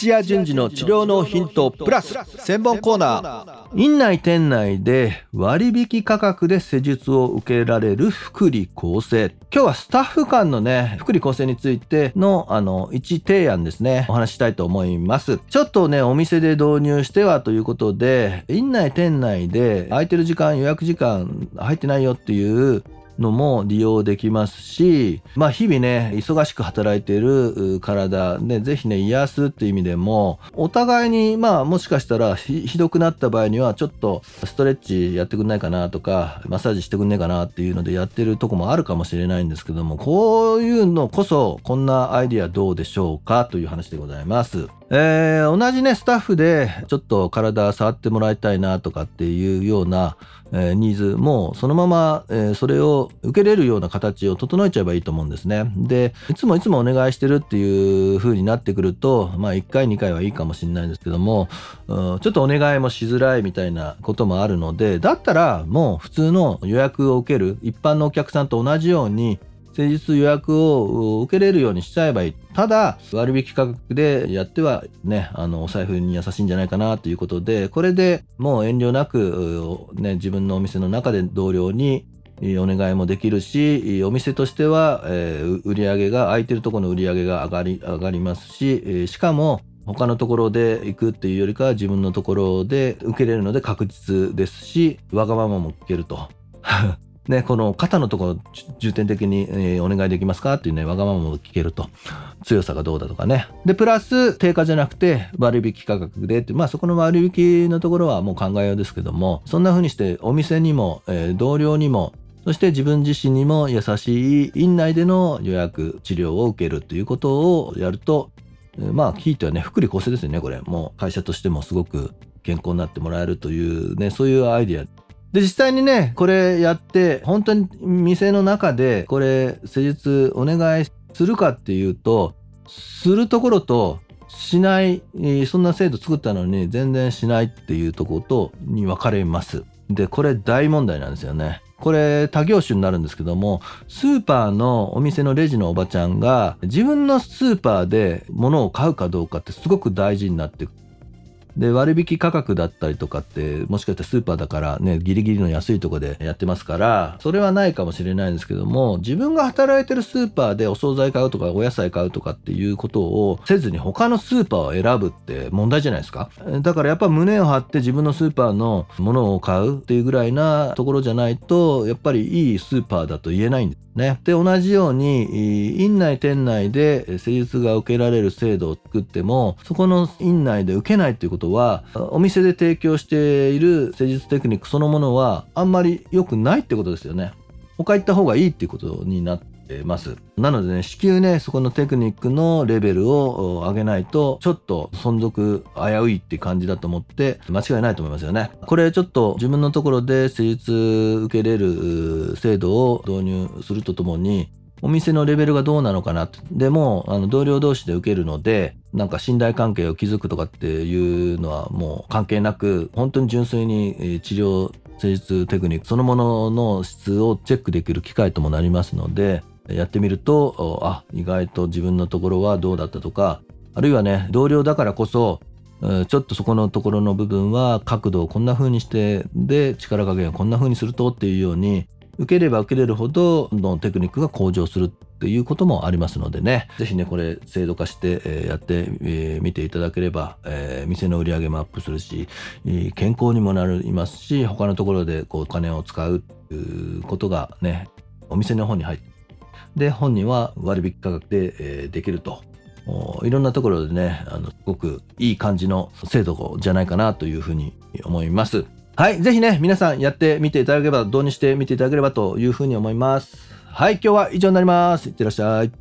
土屋順次の治療のヒントプラス専門コーナー。院内店内で割引価格で施術を受けられる福利厚生。今日はスタッフ間のね福利厚生についてのあの一提案ですね。お話したいと思います。ちょっとねお店で導入してはということで院内店内で空いてる時間予約時間入ってないよっていうのも利用できますし、まあ日々ね、忙しく働いている体で、ぜひね、癒すっていう意味でも、お互いに、まあもしかしたらひどくなった場合には、ちょっとストレッチやってくんないかなとか、マッサージしてくんねえかなっていうのでやってるとこもあるかもしれないんですけども、こういうのこそ、こんなアイディアどうでしょうかという話でございます。えー、同じね、スタッフでちょっと体触ってもらいたいなとかっていうような、えー、ニーズもそのまま、えー、それを受けれるような形を整えちゃえばいいと思うんですね。で、いつもいつもお願いしてるっていう風になってくると、まあ1回2回はいいかもしれないんですけども、ちょっとお願いもしづらいみたいなこともあるので、だったらもう普通の予約を受ける一般のお客さんと同じように施術予約を受けれるようにしちゃえばいい。ただ、割引価格でやってはね、あの、お財布に優しいんじゃないかなということで、これでもう遠慮なく、ね、自分のお店の中で同僚にお願いもできるし、お店としては、えー、売り上げが、空いてるところの売り上げが上がり、上がりますしえ、しかも、他のところで行くっていうよりかは自分のところで受けれるので確実ですし、わがままも聞けると。ね、この肩のところ重点的に、えー、お願いできますかっていうね、わがままも聞けると。強さがどうだとかね。で、プラス、定価じゃなくて割引価格でって、まあそこの割引のところはもう考えようですけども、そんな風にしてお店にも、えー、同僚にも、そして自分自身にも優しい院内での予約治療を受けるということをやると、まあ、ひいてはね、福利厚生ですよね、これ。もう会社としてもすごく健康になってもらえるというね、そういうアイディアで、実際にね、これやって、本当に店の中で、これ、施術お願いするかっていうと、するところと、しない、そんな制度作ったのに全然しないっていうところと、に分かれます。で、これ大問題なんですよね。これ他業種になるんですけども、スーパーのお店のレジのおばちゃんが自分のスーパーで物を買うかどうかってすごく大事になってで、割引価格だったりとかって、もしかしたらスーパーだからね、ギリギリの安いとこでやってますから、それはないかもしれないんですけども、自分が働いてるスーパーでお惣菜買うとかお野菜買うとかっていうことをせずに他のスーパーを選ぶって問題じゃないですか？だからやっぱ胸を張って自分のスーパーのものを買うっていうぐらいなところじゃないと、やっぱりいいスーパーだと言えないんですね。で、同じように、院内店内で施術が受けられる制度を作っても、そこの院内で受けないということことはお店で提供している施術テクニックそのものはあんまり良くないってことですよね。他行った方がいいっていうことになってます。なのでね、至急ね、そこのテクニックのレベルを上げないと、ちょっと存続危ういって感じだと思って、間違いないと思いますよね。これちょっと自分のところで施術受けれる制度を導入するとともに、お店のレベルがどうなのかなでも、あの、同僚同士で受けるので、なんか信頼関係を築くとかっていうのはもう関係なく、本当に純粋に治療、施術テクニックそのものの質をチェックできる機会ともなりますので、やってみると、あ、意外と自分のところはどうだったとか、あるいはね、同僚だからこそ、ちょっとそこのところの部分は角度をこんな風にして、で、力加減をこんな風にするとっていうように、受ければ受けれるほどどんどんテクニックが向上するっていうこともありますのでね、ぜひね、これ制度化して、やってみていただければ、えー、店の売り上げもアップするし、健康にもなりますし、他のところでこうお金を使うことがね、お店の方に入って、で、本人は割引価格で、えー、できると。いろんなところでね、あの、すごくいい感じの制度じゃないかなというふうに思います。はい。ぜひね、皆さんやってみていただければ、導入してみていただければというふうに思います。はい。今日は以上になります。いってらっしゃい。